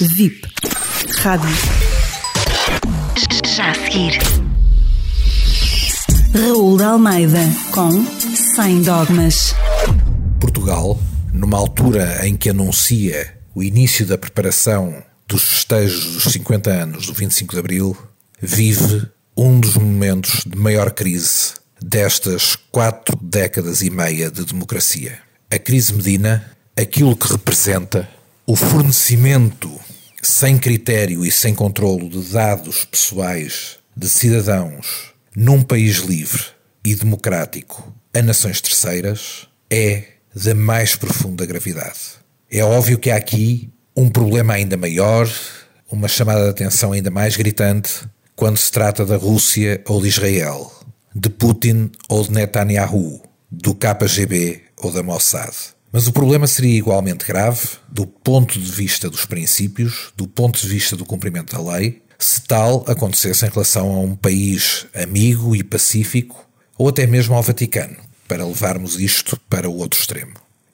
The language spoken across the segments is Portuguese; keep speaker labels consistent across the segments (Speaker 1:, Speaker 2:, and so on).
Speaker 1: VIP. Rádio.
Speaker 2: Já a seguir.
Speaker 1: Raul de Almeida com Sem Dogmas.
Speaker 3: Portugal, numa altura em que anuncia o início da preparação dos festejos dos 50 anos do 25 de Abril, vive um dos momentos de maior crise destas quatro décadas e meia de democracia. A crise Medina, aquilo que representa o fornecimento sem critério e sem controlo de dados pessoais de cidadãos num país livre e democrático a nações terceiras é da mais profunda gravidade. É óbvio que há aqui um problema ainda maior, uma chamada de atenção ainda mais gritante quando se trata da Rússia ou de Israel, de Putin ou de Netanyahu, do KGB ou da Mossad. Mas o problema seria igualmente grave do ponto de vista dos princípios, do ponto de vista do cumprimento da lei, se tal acontecesse em relação a um país amigo e pacífico, ou até mesmo ao Vaticano, para levarmos isto para o outro extremo.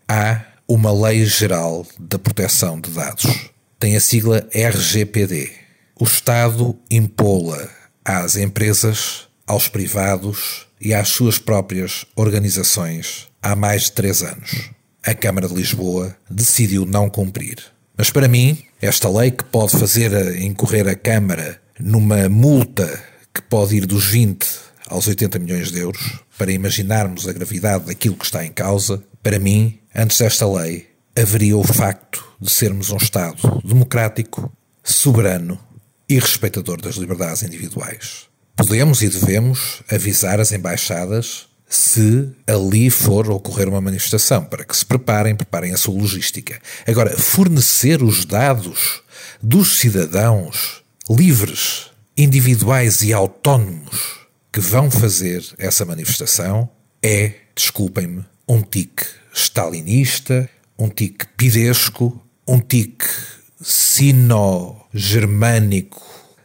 Speaker 3: Há uma Lei Geral da Proteção de Dados. Tem a sigla RGPD. O Estado impô-la às empresas, aos privados e às suas próprias organizações há mais de três anos. A Câmara de Lisboa decidiu não cumprir. Mas para mim, esta lei que pode fazer incorrer a Câmara numa multa que pode ir dos 20 aos 80 milhões de euros, para imaginarmos a gravidade daquilo que está em causa, para mim, antes desta lei, haveria o facto de sermos um Estado democrático, soberano e respeitador das liberdades individuais. Podemos e devemos avisar as embaixadas se ali for ocorrer uma manifestação, para que se preparem, preparem a sua logística. Agora, fornecer os dados dos cidadãos livres, individuais e autónomos que vão fazer essa manifestação é, desculpem-me, um tique stalinista, um tique pidesco, um tique sino-germânico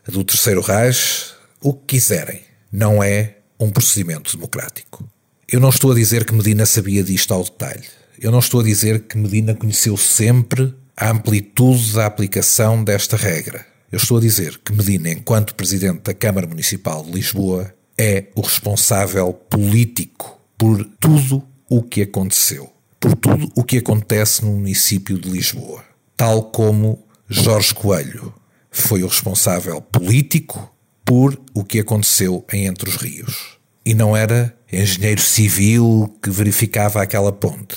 Speaker 3: do Terceiro Reich, o que quiserem. Não é um procedimento democrático. Eu não estou a dizer que Medina sabia disto ao detalhe. Eu não estou a dizer que Medina conheceu sempre a amplitude da aplicação desta regra. Eu estou a dizer que Medina, enquanto Presidente da Câmara Municipal de Lisboa, é o responsável político por tudo o que aconteceu, por tudo o que acontece no município de Lisboa. Tal como Jorge Coelho foi o responsável político por o que aconteceu em Entre os Rios. E não era engenheiro civil que verificava aquela ponte.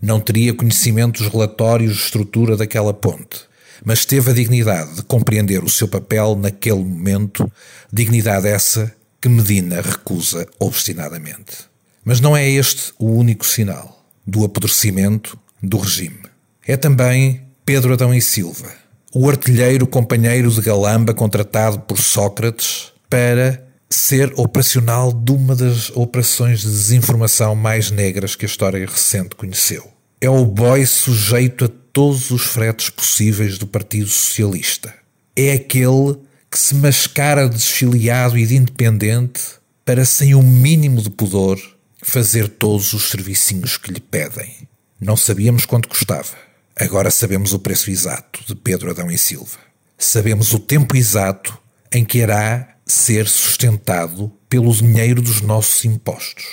Speaker 3: Não teria conhecimento dos relatórios de estrutura daquela ponte. Mas teve a dignidade de compreender o seu papel naquele momento, dignidade essa que Medina recusa obstinadamente. Mas não é este o único sinal do apodrecimento do regime. É também Pedro Adão e Silva, o artilheiro companheiro de Galamba contratado por Sócrates para ser operacional de uma das operações de desinformação mais negras que a história recente conheceu. É o boy sujeito a todos os fretes possíveis do Partido Socialista. É aquele que se mascara de desfiliado e de independente para, sem o um mínimo de pudor, fazer todos os servicinhos que lhe pedem. Não sabíamos quanto custava. Agora sabemos o preço exato de Pedro Adão e Silva. Sabemos o tempo exato em que irá ser sustentado pelo dinheiro dos nossos impostos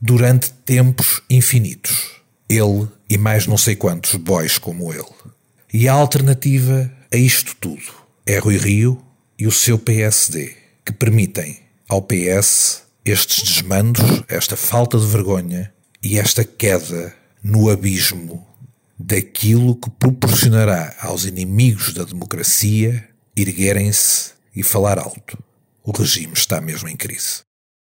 Speaker 3: durante tempos infinitos. Ele e mais não sei quantos boys como ele. E a alternativa a isto tudo é Rui Rio e o seu PSD, que permitem ao PS estes desmandos, esta falta de vergonha e esta queda no abismo daquilo que proporcionará aos inimigos da democracia erguerem-se e falar alto. O regime está mesmo em crise.